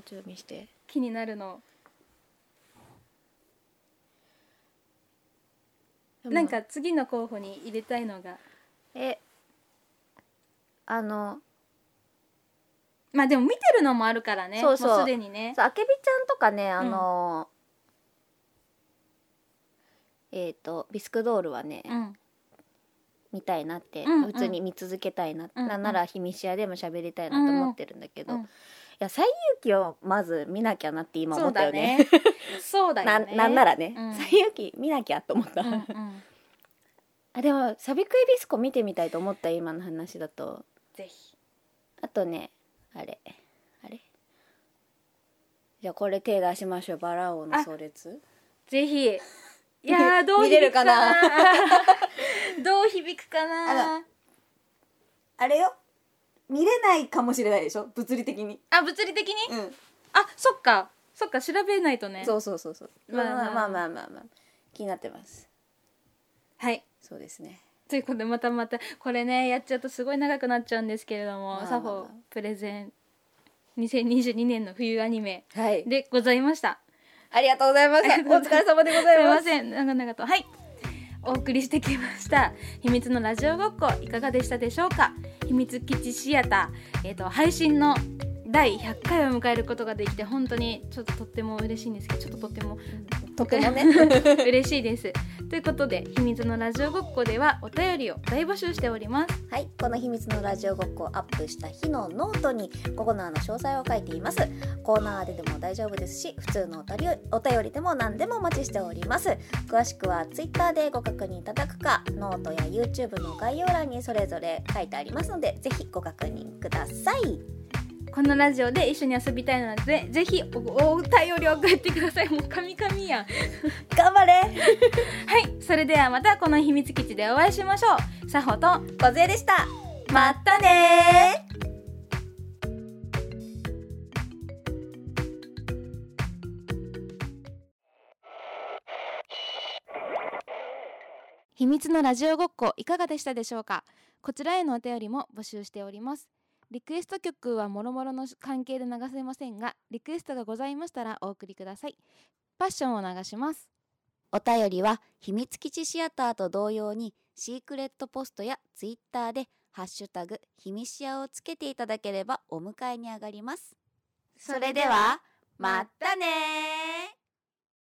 ちょっと見して。気になるの。なんか次の候補に入れたいのが。え。あの。まあでも見てるのもあるからね。そうそう。もうすでにね。あけびちゃんとかねあの、えっ、とビスクドールはね、うん。見たいなって、うんうん。普通に見続けたいな、うんうん。なんなら「ひみしや」でも喋りたいなと思ってるんだけど、うん。いや「西遊記」をまず見なきゃなって今思ったよね。そうだ なよね。なんならね。うん「西遊記」見なきゃと思った、うんうん。あでも「サビクイビスコ」見てみたいと思った今の話だと。ぜひ。あとねあれ。あれ？じゃあこれ手出しましょう。バラ王の壮烈ぜひ。いやーどう響くかな？などう響くかな？あれよ見れないかもしれないでしょ？物理的に。あ物理的に、うん。あそっか。そっか調べないとね。そうそうそうそう。まあまあ。まあまあまあまあ、まあ、気になってます。はい。そうですね。ということでまたまた。これねやっちゃうとすごい長くなっちゃうんですけれども、サフォプレゼン2022年の冬アニメはい。でございました。ありがとうございましたお疲れ様でございます。いますせん。長々と。はいお送りしてきました。秘密のラジオごっこいかがでしたでしょうか？秘密基地シアター。えっ、と配信の第100回を迎えることができて本当にちょっととっても嬉しいんですけどちょっととってもとてもね。嬉しいです。ということで秘密のラジオごっこではお便りを大募集しております。はいこの秘密のラジオごっこをアップした日のノートにコーナーの詳細を書いています。コーナーででも大丈夫ですし普通のお便りお便りでも何でもお待ちしております。詳しくは Twitter でご確認いただくかノートや YouTube の概要欄にそれぞれ書いてありますのでぜひご確認くださいこのラジオで一緒に遊びたいのでぜひおお便りを送ってください。もう神々やん。頑張れ。はい。それではまたこの秘密基地でお会いしましょう。さほと小杖でした。またね。秘密のラジオごっこいかがでしたでしょうか？こちらへのお便りも募集しておりますリクエスト曲はもろもろの関係で流せませんがリクエストがございましたらお送りください。パッションを流します。お便りは秘密基地シアターと同様にシークレットポストやツイッターでハッシュタグ秘密シアをつけていただければお迎えに上がります。それではまたね